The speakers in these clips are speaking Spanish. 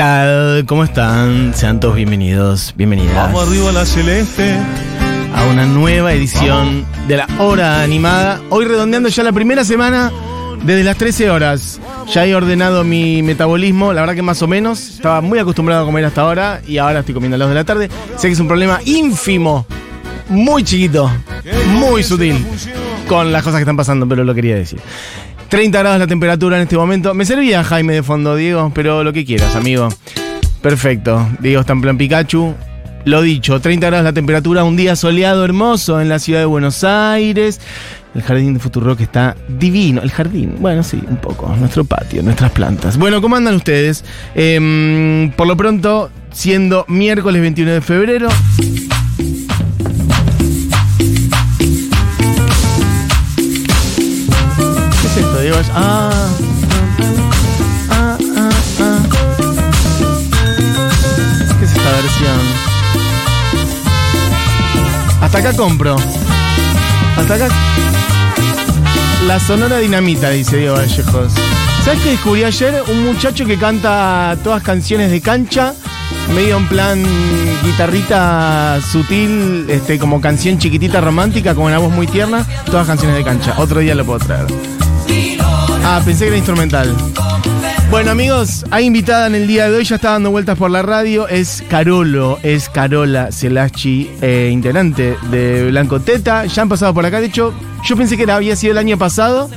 tal? ¿Cómo están? Sean todos bienvenidos, bienvenidas Vamos arriba la celeste. a una nueva edición de la hora animada. Hoy redondeando ya la primera semana desde las 13 horas. Ya he ordenado mi metabolismo, la verdad que más o menos. Estaba muy acostumbrado a comer hasta ahora y ahora estoy comiendo a las 2 de la tarde. Sé que es un problema ínfimo, muy chiquito, muy sutil con las cosas que están pasando, pero lo quería decir. 30 grados la temperatura en este momento. Me servía Jaime de fondo, Diego, pero lo que quieras, amigo. Perfecto. Diego está en plan Pikachu. Lo dicho, 30 grados la temperatura, un día soleado hermoso en la ciudad de Buenos Aires. El jardín de Futurock está divino. El jardín, bueno, sí, un poco. Nuestro patio, nuestras plantas. Bueno, ¿cómo andan ustedes? Em, por lo pronto, siendo miércoles 21 de febrero. Ah. Ah, ah, ah. ¿Qué es esta versión? Hasta acá compro. Hasta acá. La Sonora Dinamita, dice Diego Vallejos. ¿Sabes qué descubrí ayer? Un muchacho que canta todas canciones de cancha, medio en plan guitarrita sutil, este, como canción chiquitita romántica, con una voz muy tierna, todas canciones de cancha. Otro día lo puedo traer. Ah, pensé que era instrumental. Bueno amigos, hay invitada en el día de hoy, ya está dando vueltas por la radio, es Carolo, es Carola Celachi, eh, integrante de Blanco Teta, ya han pasado por acá, de hecho, yo pensé que era- había sido el año pasado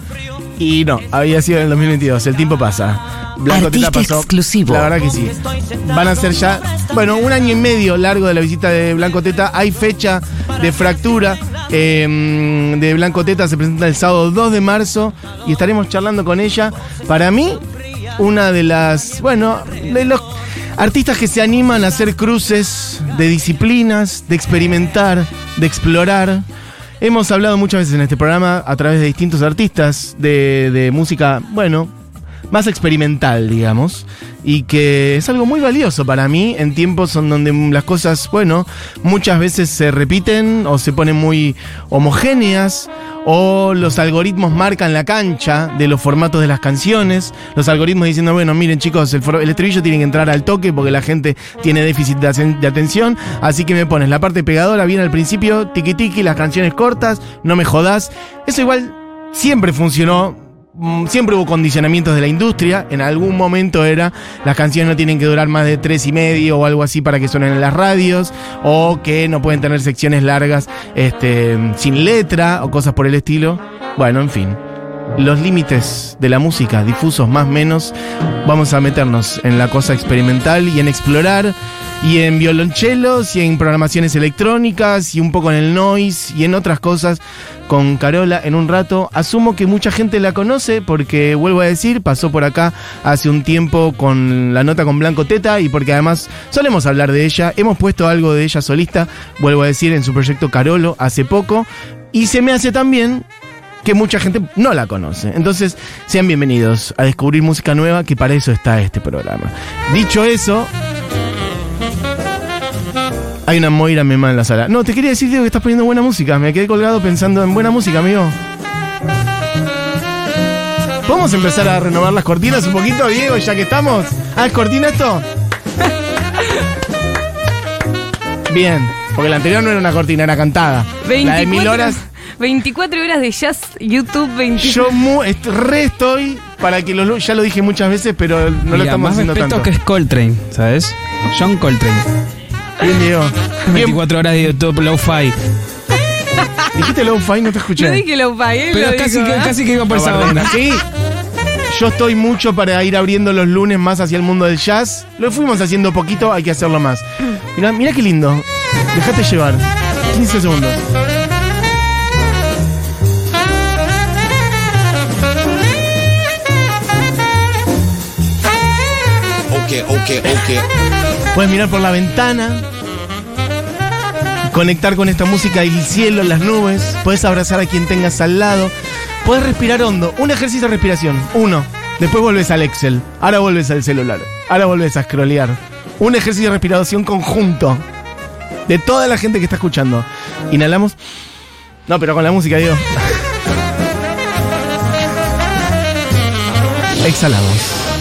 y no, había sido en el 2022, el tiempo pasa. Artista exclusivo. La verdad que sí. Van a ser ya, bueno, un año y medio largo de la visita de Blanco Teta, hay fecha de fractura. Eh, de Blanco Teta se presenta el sábado 2 de marzo y estaremos charlando con ella. Para mí, una de las, bueno, de los artistas que se animan a hacer cruces de disciplinas, de experimentar, de explorar. Hemos hablado muchas veces en este programa a través de distintos artistas de, de música, bueno, más experimental, digamos, y que es algo muy valioso para mí en tiempos en donde las cosas, bueno, muchas veces se repiten o se ponen muy homogéneas o los algoritmos marcan la cancha de los formatos de las canciones, los algoritmos diciendo, bueno, miren chicos, el, el estribillo tiene que entrar al toque porque la gente tiene déficit de, de atención, así que me pones la parte pegadora bien al principio, tiki tiki, las canciones cortas, no me jodas. Eso igual siempre funcionó Siempre hubo condicionamientos de la industria. En algún momento era las canciones no tienen que durar más de tres y medio o algo así para que suenen en las radios. O que no pueden tener secciones largas este, sin letra o cosas por el estilo. Bueno, en fin. Los límites de la música, difusos más menos, vamos a meternos en la cosa experimental y en explorar, y en violonchelos, y en programaciones electrónicas, y un poco en el noise, y en otras cosas con Carola en un rato. Asumo que mucha gente la conoce porque, vuelvo a decir, pasó por acá hace un tiempo con la nota con Blanco Teta y porque además solemos hablar de ella. Hemos puesto algo de ella solista, vuelvo a decir, en su proyecto Carolo hace poco. Y se me hace también que mucha gente no la conoce. Entonces, sean bienvenidos a descubrir música nueva, que para eso está este programa. Dicho eso, hay una Moira Mema en la sala. No, te quería decir, Diego, que estás poniendo buena música. Me quedé colgado pensando en buena música, amigo. ¿Podemos empezar a renovar las cortinas un poquito, Diego, ya que estamos? Ah, ¿es cortina esto? Bien, porque la anterior no era una cortina, era cantada. La de mil horas. 24 horas de jazz, YouTube 24 Yo mu- est- re estoy para que lo, ya lo dije muchas veces, pero no lo estamos más haciendo tanto. que es Coltrane, ¿sabes? John Coltrane. Bien, Diego. Bien, 24 horas de YouTube Lo-Fi. dijiste low fi, no te escuché. No dije lo pagué, Pero lo casi que, ¿eh? casi que iba por esa Aguarda. onda. Sí. Yo estoy mucho para ir abriendo los lunes más hacia el mundo del jazz. Lo fuimos haciendo poquito, hay que hacerlo más. Mira, mira qué lindo. Déjate llevar. 15 segundos. Ok, ok. Puedes mirar por la ventana. Conectar con esta música el cielo, las nubes. Puedes abrazar a quien tengas al lado. Puedes respirar hondo. Un ejercicio de respiración. Uno. Después vuelves al Excel. Ahora vuelves al celular. Ahora vuelves a scrollear. Un ejercicio de respiración conjunto. De toda la gente que está escuchando. Inhalamos. No, pero con la música, digo. Exhalamos.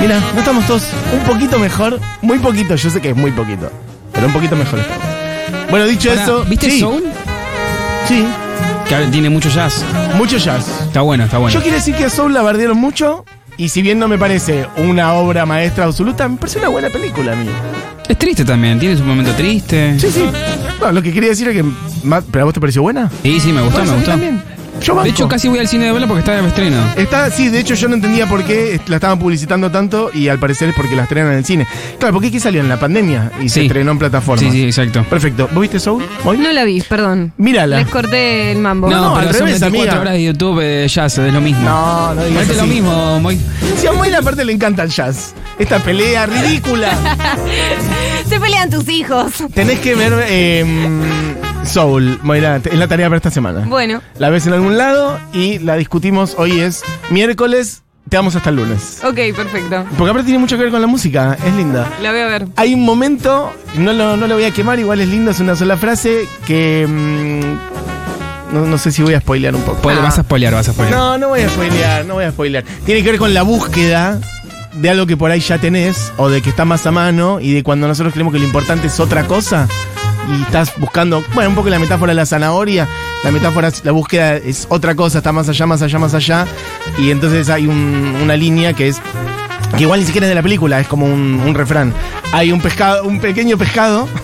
Mira, no estamos todos un poquito mejor. Muy poquito, yo sé que es muy poquito. Pero un poquito mejor estamos. Bueno, dicho Pará, eso. ¿Viste sí, Soul? Sí, Que tiene mucho jazz. mucho jazz. Está bueno, está bueno. Yo quiero decir que a Soul la bardearon mucho. Y si bien no me parece una obra maestra absoluta, me parece una buena película a mí. Es triste también, tiene su momento triste. Sí, sí. No, lo que quería decir es que. ¿Pero a vos te pareció buena? Sí, sí, me gustó, me gustó. también. Yo De hecho, casi voy al cine de verla porque está de estreno. Está, sí, de hecho yo no entendía por qué la estaban publicitando tanto y al parecer es porque la estrenan en el cine. Claro, porque aquí salió en la pandemia y se Sí. estrenó en plataforma. Sí, sí, exacto. Perfecto. ¿Vos viste Soul? ¿Hoy? No la vi, perdón. Mírala. Les corté el mambo. No, No, pero al son revés, 24 amiga. horas de YouTube eh, jazz, es lo mismo. No, no digas Parece lo así. mismo, muy. Si a Moira aparte le encanta el jazz. Esta pelea ridícula. Se pelean tus hijos. Tenés que ver eh, Soul, Moira. Es la tarea para esta semana. Bueno, La ves en algún lado y la discutimos. Hoy es miércoles. Te vamos hasta el lunes. ok, perfecto. Porque aparte tiene mucho que ver con la música. Es linda. La voy a ver. Hay un momento, no lo, no lo voy a quemar, igual es lindo, es una sola frase que. mm, no, no sé si voy a spoilear un poco. Puede- Vas a spoilear, vas a spoilear. No, no voy a spoilear, no voy a spoilear. Tiene que ver con la búsqueda de algo que por ahí ya tenés o de que está más a mano y de cuando nosotros creemos que lo importante es otra cosa y estás buscando, bueno, un poco la metáfora de la zanahoria, la metáfora, la búsqueda es otra cosa, está más allá, más allá, más allá y entonces hay un- una línea que es que igual ni siquiera es de la película, es como un, un refrán. Hay un pescado, un pequeño pescado.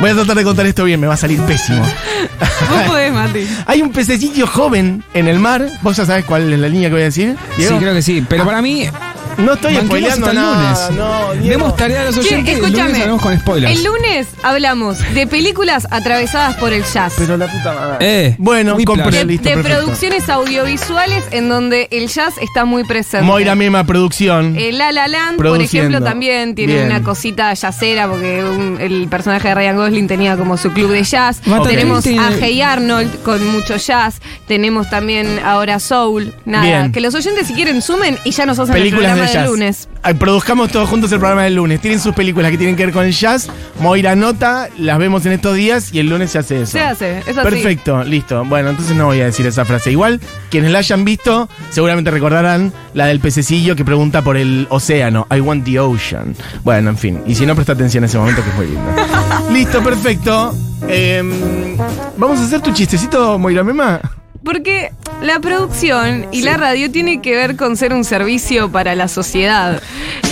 Voy a tratar de contar esto bien, me va a salir pésimo. Vos podés, Mati. Hay un pececillo joven en el mar. ¿Vos ya sabes cuál es la línea que voy a decir? Sí, creo que sí. Pero para mí, No estoy banquemos spoileando el nada. lunes. No, Diego. Demos tarea a los oyentes y el lunes Escúchame. hablamos con spoilers. El lunes hablamos de películas atravesadas por el jazz. Pero la puta madre. Eh, bueno, Whiplash. de, listo, de perfecto. producciones audiovisuales en donde el jazz está muy presente. Moira Mema Producción. El La La Land, por Produciendo. ejemplo, también tiene Bien. una cosita jazzera porque un- el personaje de Ryan Gosling tenía como su club de jazz. Mata, Tenemos tiene- a Hey Arnold con mucho jazz. Tenemos también ahora Soul. Nada, Bien. que los oyentes si quieren sumen y ya nos hacen el películas programa de del jazz. lunes. Ay, produzcamos todos juntos el programa del lunes. Tienen sus películas que tienen que ver con el jazz. Moira nota, las vemos en estos días y el lunes se hace eso. Se hace, es así. Perfecto, listo. Bueno, entonces no voy a decir esa frase. Igual, quienes la hayan visto, seguramente recordarán la del pececillo que pregunta por el océano. I want the ocean. Bueno, en fin. Y si no, presta atención a ese momento que es muy lindo. listo, perfecto. Em, Vamos a hacer tu chistecito, Moira Mema. Porque la producción y la radio tiene que ver con ser un servicio para la sociedad.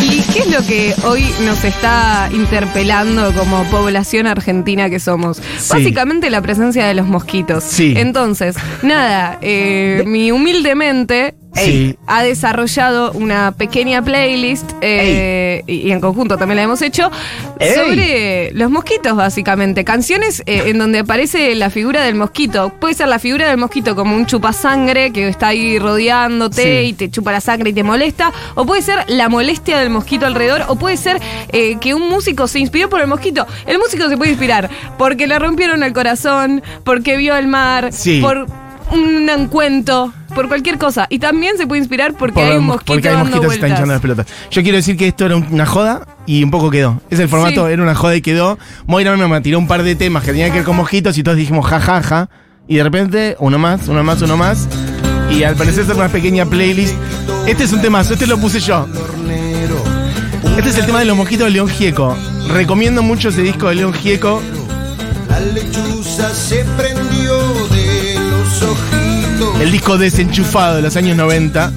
¿Y qué es lo que hoy nos está interpelando como población argentina que somos? Sí. Básicamente la presencia de los mosquitos. Sí. Entonces, nada, eh, mi humildemente Sí. ha desarrollado una pequeña playlist eh, y, y en conjunto también la hemos hecho Ey. sobre los mosquitos básicamente canciones eh, en donde aparece la figura del mosquito puede ser la figura del mosquito como un chupasangre que está ahí rodeándote Sí. y te chupa la sangre y te molesta o puede ser la molestia del mosquito alrededor o puede ser eh, que un músico se inspiró por el mosquito el músico se puede inspirar porque le rompieron el corazón porque vio el mar Sí. por un cuento, por cualquier cosa. Y también se puede inspirar porque Por- hay un mosquito porque hay dando mosquitos que están vueltas. hinchando las pelotas. Yo quiero decir que esto era una joda y un poco quedó. Es el formato, Sí. era una joda y quedó. Moira me tiró un par de temas que tenían que ver con mosquitos y todos dijimos ja, ja, ja. Y de repente, uno más, uno más, uno más. Y al parecer es una pequeña playlist. Este es un temazo, este lo puse yo. Este es el tema de los mosquitos de León Gieco. Recomiendo mucho ese disco de León Gieco. La lechuza se prendió de El disco desenchufado de los años 90.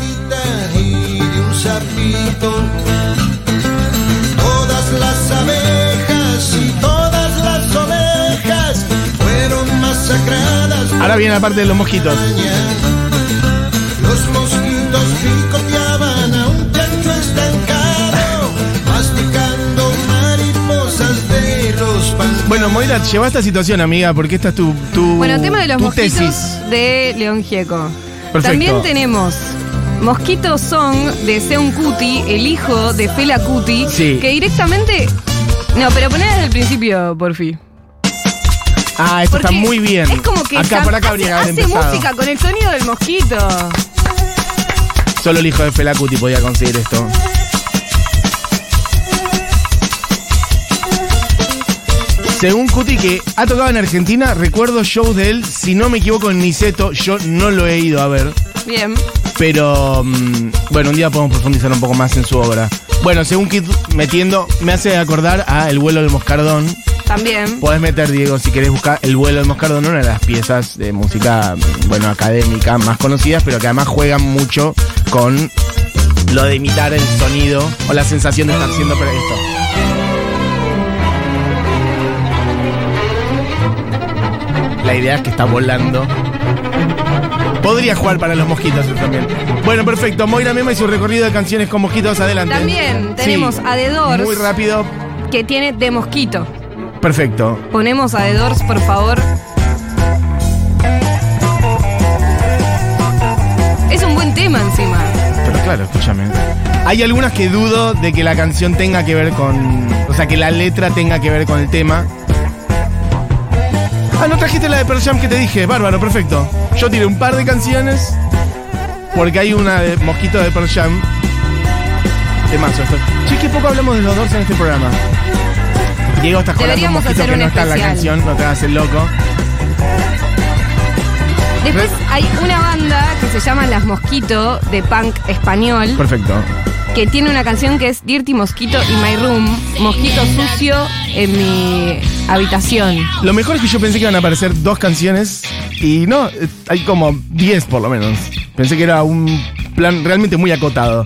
y de un sapito. Todas las abejas y todas las ovejas fueron masacradas. Ahora viene la parte de los mosquitos. Los mosquitos picoteaban a un chancho estancado, masticando mariposas de los pantanos. Bueno, Moira, lleva esta situación, amiga, porque esta es tu, tu, Bueno, tema de los tu mosquitos tesis. De León Gieco. Perfecto. También tenemos Mosquito Song de Seun Kuti, el hijo de Fela Kuti, Sí. que directamente. No, pero poné desde el principio, por fin. Ah, esto está muy bien. Es como que acá por acá hace, habría hace música con el sonido del mosquito. Solo el hijo de Felacuti podía conseguir esto. Según Cuti, que ha tocado en Argentina, recuerdo shows de él, si no me equivoco, en Niceto. Yo no lo he ido a ver. Bien. Pero mm, bueno, un día podemos profundizar un poco más en su obra. Bueno, según Kit metiendo, me hace acordar a El vuelo del moscardón. También. Podés meter, Diego, si querés buscar El vuelo del moscardón, una de las piezas de música, mm, bueno, académica más conocidas, pero que además juegan mucho con lo de imitar el sonido o la sensación de estar haciendo esto. La idea es que está volando. Podría jugar para los mosquitos también. Bueno, perfecto. Moira Mema y su recorrido de canciones con mosquitos adelante. También Sí. tenemos a The Doors, Muy rápido. que tiene de mosquito. Perfecto. Ponemos a The Doors, por favor. Es un buen tema encima. Pero claro, escúchame. Hay algunas que dudo de que la canción tenga que ver con. O sea, que la letra tenga que ver con el tema. Ah, no trajiste la de Pearl Jam que te dije. Bárbaro, perfecto. Yo tiré un par de canciones. Porque hay una de Mosquito de Pearl Jam. Temazo esto. Che, qué poco hablamos de los dos en este programa. Diego, estás con Deberíamos mosquito hacer que un no está en la especial. canción, no te hagas el loco. Después hay una banda que se llama Las Mosquito, de punk español, Perfecto. Que tiene una canción que es Dirty Mosquito in My Room, Mosquito sucio en mi habitación. Lo mejor es que yo pensé que iban a aparecer dos canciones y no, hay como 10 por lo menos. Pensé que era un plan realmente muy acotado.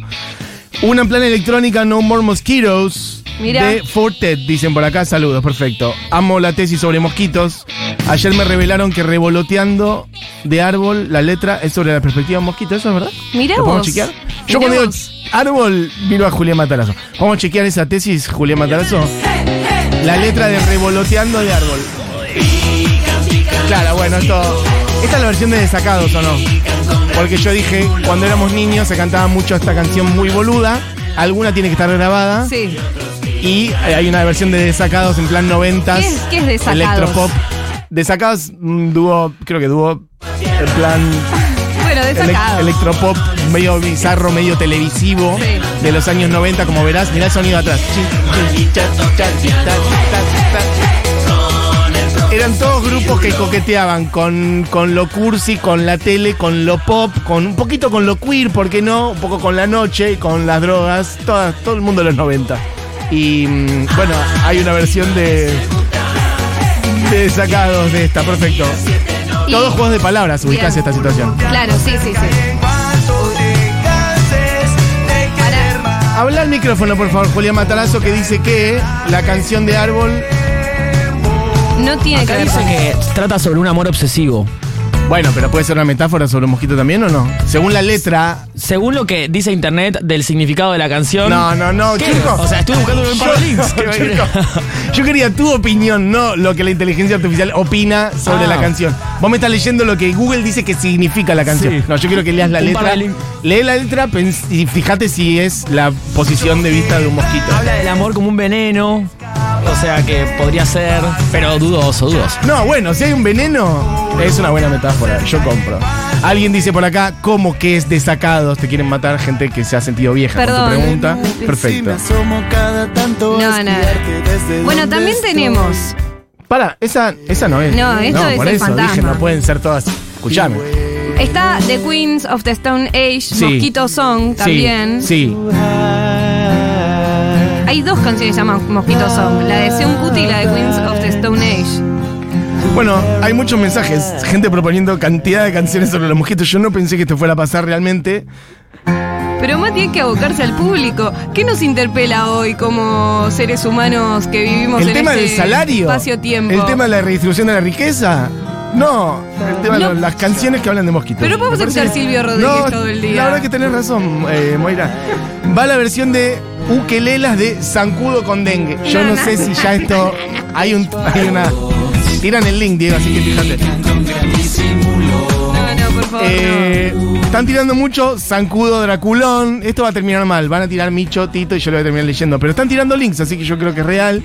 Una en plan electrónica, No More Mosquitoes. Mira. De Fortet, dicen por acá, saludos, perfecto. Amo la tesis sobre mosquitos. Ayer me revelaron que revoloteando de árbol, la letra es sobre la perspectiva de mosquito, ¿eso es verdad? Mirá ¿Lo podemos vos. chequear? Mirá Yo cuando digo. Árbol, miro a Julián Matarazo. ¿Vamos a chequear esa tesis, Julián Matarazo? La letra de revoloteando de árbol. Claro, bueno, esto. Esta es la versión de Desacados, ¿o no? Porque yo dije, cuando éramos niños se cantaba mucho esta canción muy boluda. Alguna tiene que estar grabada. Sí. Y hay una versión de Desacados en plan 90s. ¿Qué es- qué es Desacados? Electropop. Desacados, un dúo, creo que dúo, en plan Elec- electropop, medio bizarro, medio televisivo, Sí. de los años 90, como verás. Mirá el sonido atrás. Eran todos grupos que coqueteaban con, con lo cursi, con la tele, con lo pop, con un poquito con lo queer, ¿por qué no? Un poco con la noche, con las drogas, todas, todo el mundo de los 90. Y mm, bueno, hay una versión de, de sacados de esta, perfecto. Y- Todos juegos de palabras, ubicás Bien. esta situación. Claro, sí, sí, sí. Habla al micrófono, por favor, Julián Matarazo, que dice que la canción de Árbol. no tiene que Acá ver dice con que trata sobre un amor obsesivo. Bueno, pero puede ser una metáfora sobre un mosquito también o no? Según la letra. Según lo que dice internet del significado de la canción. No, no, no, ¿Qué? chico. O sea, estuve buscando un par de links. Yo, chico, yo quería tu opinión, no lo que la inteligencia artificial opina sobre Ah. la canción. Vos me estás leyendo lo que Google dice que significa la canción. Sí. No, yo quiero que leas la Un letra. Lee la letra y fíjate si es la posición de vista de un mosquito. Habla del amor como un veneno. O sea que podría ser. Pero dudoso, dudoso. No, bueno, si hay un veneno, es una buena metáfora. Yo compro. Alguien dice por acá, ¿cómo que es desacados? Te quieren matar gente que se ha sentido vieja con Perdón. tu pregunta. Perfecto. No, nada. Bueno, también tenemos. Para, esa, esa no es. No, esto es por el eso fantasma. dije, no pueden ser todas. Escuchame. Está The Queens of the Stone Age, Sí. Mosquito Song también. Sí, sí. Hay dos canciones llaman Mosquito Song, la de Seun Kuti y la de Queens of the Stone Age. Bueno, hay muchos mensajes. Gente proponiendo cantidad de canciones sobre los mosquitos. Yo no pensé que esto fuera a pasar realmente. Pero más tiene que abocarse al público. ¿Qué nos interpela hoy como seres humanos que vivimos El en tema este del salario. espacio-tiempo? El tema de la redistribución de la riqueza. No, el tema No. de las canciones que hablan de mosquitos. Pero podemos escuchar Silvio Rodríguez todo el día. La verdad que tenés razón, eh, Moira. Va la versión de Ukelelas de Zancudo con dengue. Yo No, no, no. sé si ya esto. Hay, un, hay una. Tiran el link, Diego, así que fíjate. No, no, por favor, Eh, están tirando mucho Zancudo Draculón. Esto va a terminar mal. Van a tirar Micho, Tito y yo lo voy a terminar leyendo. Pero están tirando links, así que yo creo que es real.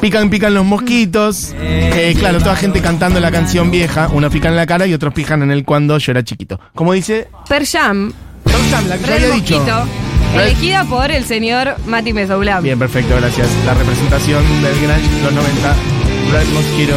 Pican, pican los mosquitos. Eh, claro, toda gente cantando la canción vieja. Unos pican en la cara y otros pican en el cuando yo era chiquito. Como dice no. Per Jam, Pearl Jam, la que yo había dicho. Mosquito, elegida por el señor Mati Mesoulam. Bien, perfecto, gracias. La representación del Grunge de los 90 Red Mosquito.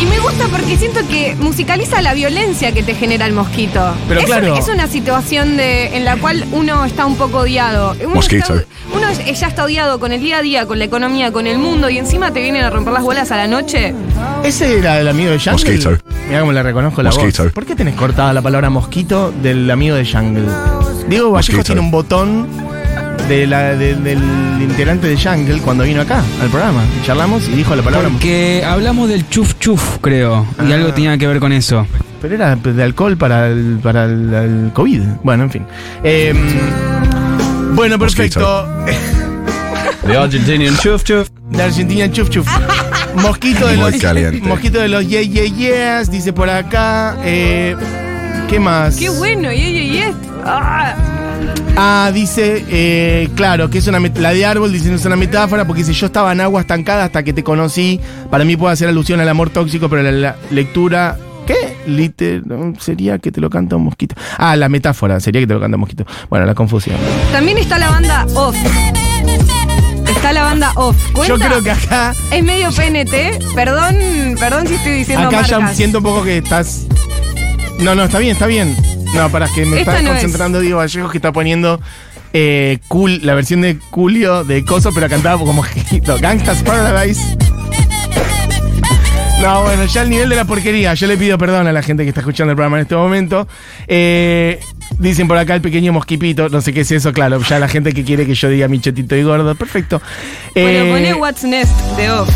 Y me gusta porque siento que musicaliza la violencia que te genera el mosquito. Pero es, claro. es una situación de, en la cual uno está un poco odiado. Uno, Mosquito. está- uno ya está odiado con el día a día, con la economía, con el mundo y encima te vienen a romper las bolas a la noche. Ese era el amigo de Jungle. Mosquito. Mira cómo le reconozco la Mosquito. voz. ¿Por qué tenés cortada la palabra mosquito del amigo de Jungle? Diego Vallejo Mosquito. tiene un botón de la, de- del integrante de Jungle cuando vino acá al programa. Y charlamos y dijo la palabra mosquito. Porque hablamos del chuf chuf, creo. Y Ah. algo tenía que ver con eso. Pero era de alcohol para el, para el, el COVID. Bueno, en fin. Eh, bueno, perfecto. The Argentinian chuf chuf. De Argentina, chuf chuf. Mosquito de Muy los. caliente. Mosquito de los yeah, yeah, yeahs, dice por acá. Eh, ¿Qué más? Qué bueno, y, y, y, ah. Ah, dice, eh, claro, que es una la de árbol, dice, es una metáfora, porque dice, yo estaba en agua estancada hasta que te conocí. Para mí puede hacer alusión al amor tóxico, pero la, la lectura. ¿Qué? Liter, sería que te lo canta un mosquito. Ah, la metáfora, sería que te lo canta un mosquito. Bueno, la confusión. También está la banda Off. Está la banda Off. ¿Cuenta? Yo creo que acá, Es medio PNT. Perdón, perdón si estoy diciendo acá ya siento un poco que estás. No, no, está bien, está bien. No, para que me Esta estás no es. concentrando, Diego Vallejos, que está poniendo eh, cool, la versión de Julio de Coso, pero cantaba como Gangstas Paradise. No, bueno, ya el nivel de la porquería. Yo le pido perdón a la gente que está escuchando el programa en este momento. Eh, dicen por acá el pequeño mosquipito. No sé qué es eso, claro. Ya la gente que quiere que yo diga mi chetito y gordo. Perfecto. Bueno, Eh, poné What's Next de Off.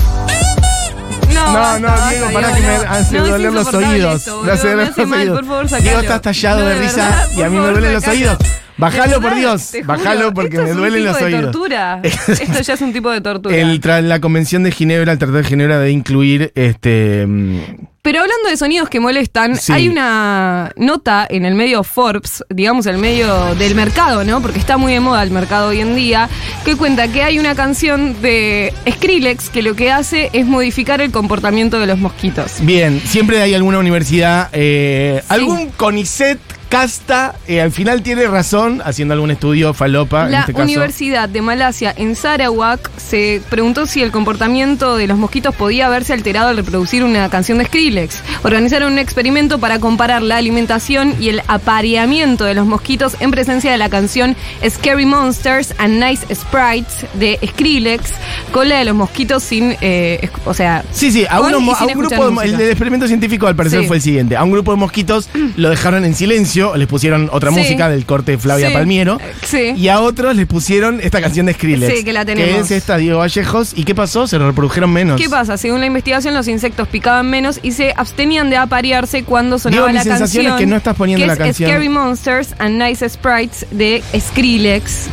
no, no, basta, Diego, para que me no. hace No, doler los oídos. esto, me hace boludo, doler los mal, oídos. por favor, Diego está estallado No, de risa y a mí me duelen los oídos. Bájalo, por Dios. Bájalo porque esto me es un duelen tipo los de oídos. tortura. Esto ya es un tipo de tortura. El la convención de Ginebra, el Tratado de Ginebra de incluir este. mm, Pero hablando de sonidos que molestan, Sí. hay una nota en el medio Forbes, digamos el medio del mercado, ¿no? Porque está muy de moda el mercado hoy en día, que cuenta que hay una canción de Skrillex que lo que hace es modificar el comportamiento de los mosquitos. Bien, siempre hay alguna universidad, eh, algún CONICET casta, eh, al final tiene razón, haciendo algún estudio falopa, en La este caso. Universidad de Malasia en Sarawak se preguntó si el comportamiento de los mosquitos podía haberse alterado al reproducir una canción de Skrillex. Organizaron un experimento para comparar la alimentación y el apareamiento de los mosquitos en presencia de la canción Scary Monsters and Nice Sprites de Skrillex con la de los mosquitos sin, eh, o sea, Sí, sí, a, mo- a un grupo de, el del experimento científico al parecer Sí. fue el siguiente. A un grupo de mosquitos lo dejaron en silencio, les pusieron otra Sí. música del corte de Flavia Sí. Palmiero. Eh, sí. Y a otros les pusieron esta canción de Skrillex. Sí, que la Que tenemos. es esta, Diego Vallejos. ¿Y qué pasó? Se reprodujeron menos. ¿Qué pasa? Según la investigación, los insectos picaban menos y se abstenían de aparearse cuando sonaba Diego, mi la sensación canción. es que no estás poniendo que la es canción. Scary Monsters and Nice Sprites de Skrillex.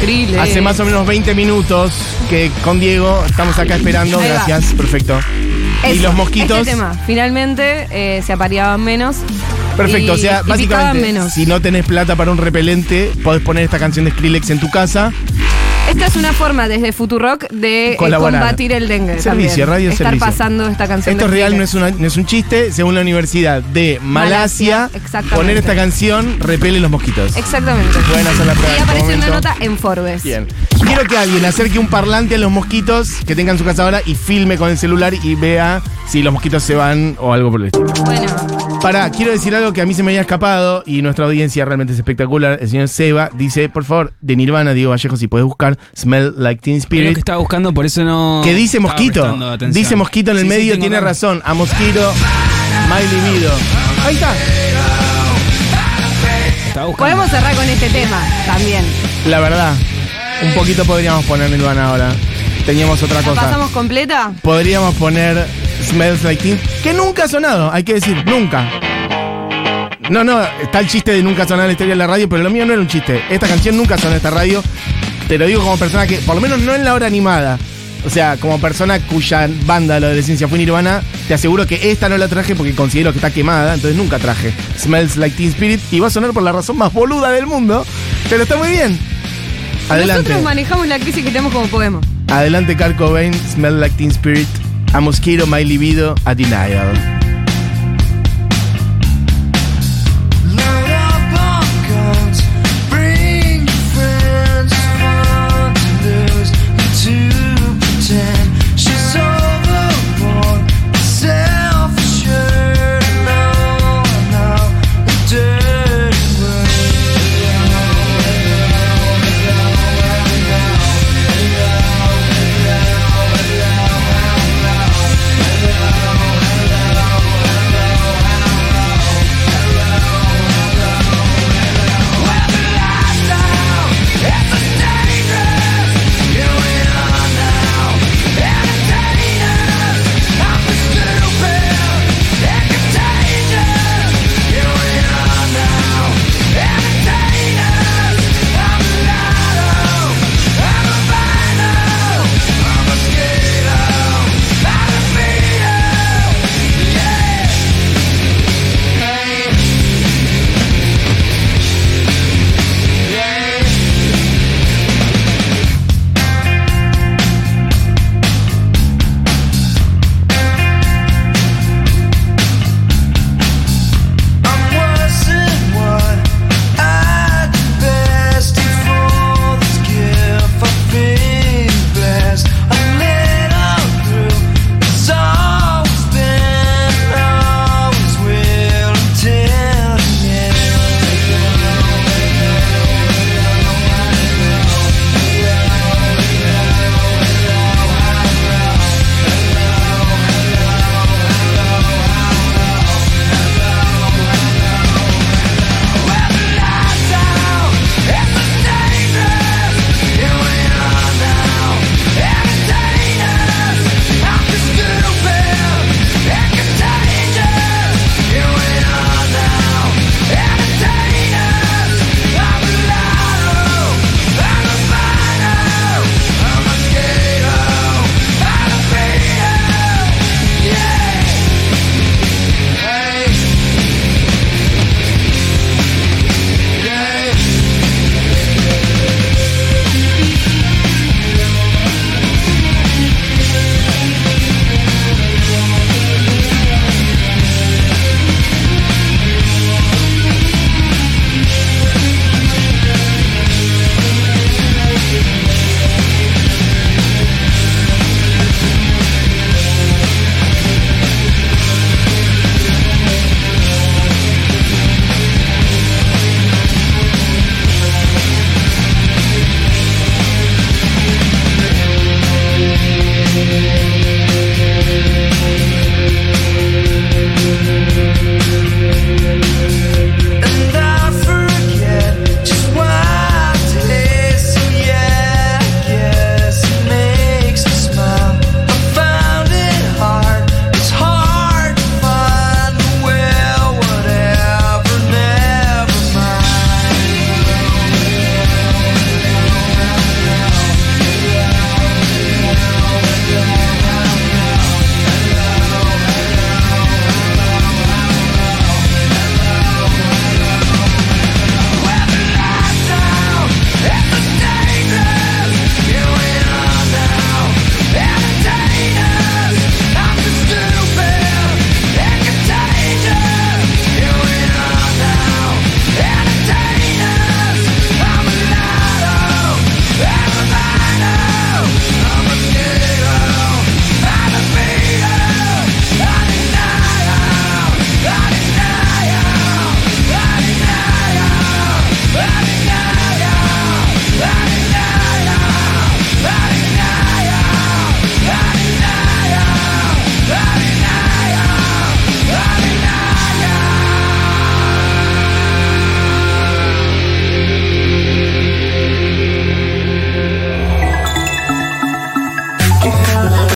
Skrillex. Hace más o menos 20 minutos que con Diego estamos acá esperando. Gracias, perfecto. Y los mosquitos. Este tema. Finalmente eh, se apareaban menos. Perfecto, y- o sea, básicamente, menos. si no tenés plata para un repelente, podés poner esta canción de Skrillex en tu casa. Esta es una forma desde Futurock de eh, Colaborar. combatir el dengue. Servicio, también. radio Estar servicio. pasando esta canción. Esto es real, no es, una- no es un chiste. Según la Universidad de Malasia, Malasia, exactamente. poner esta canción repele los mosquitos. Exactamente. Pueden hacer la prueba Y en este apareció una momento. nota en Forbes. Bien. Quiero que alguien acerque un parlante a los mosquitos que tengan en su casa ahora y filme con el celular y vea si los mosquitos se van o algo por el estilo. Bueno, Pará, quiero decir algo que a mí se me había escapado y nuestra audiencia realmente es espectacular. El señor Seba dice, por favor, de Nirvana, Diego Vallejo, si puedes buscar Smell Like Teen Spirit. que estaba buscando, por eso no. Que dice mosquito. Dice mosquito en el Sí, medio, tiene razón. A mosquito, my libido. Ahí está. Podemos cerrar con este tema también. La verdad, un poquito podríamos poner Nirvana ahora. Teníamos otra ¿La cosa. pasamos completa? Podríamos poner Smells Like Teen, que nunca ha sonado, hay que decir, nunca. No, no, está el chiste de nunca sonar en la historia de la radio, pero lo mío no era un chiste. Esta canción nunca sonó en esta radio. Te lo digo como persona que, por lo menos no en la hora animada. O sea, como persona cuya banda de la adolescencia fue Nirvana, te aseguro que esta no la traje porque considero que está quemada, entonces nunca traje Smells Like Teen Spirit y va a sonar por la razón más boluda del mundo, pero está muy bien. Adelante. Nosotros manejamos la crisis que tenemos como podemos. Adelante, Kurt Cobain, Smell Like Teen Spirit, A Mosquito, My Libido, A Denial.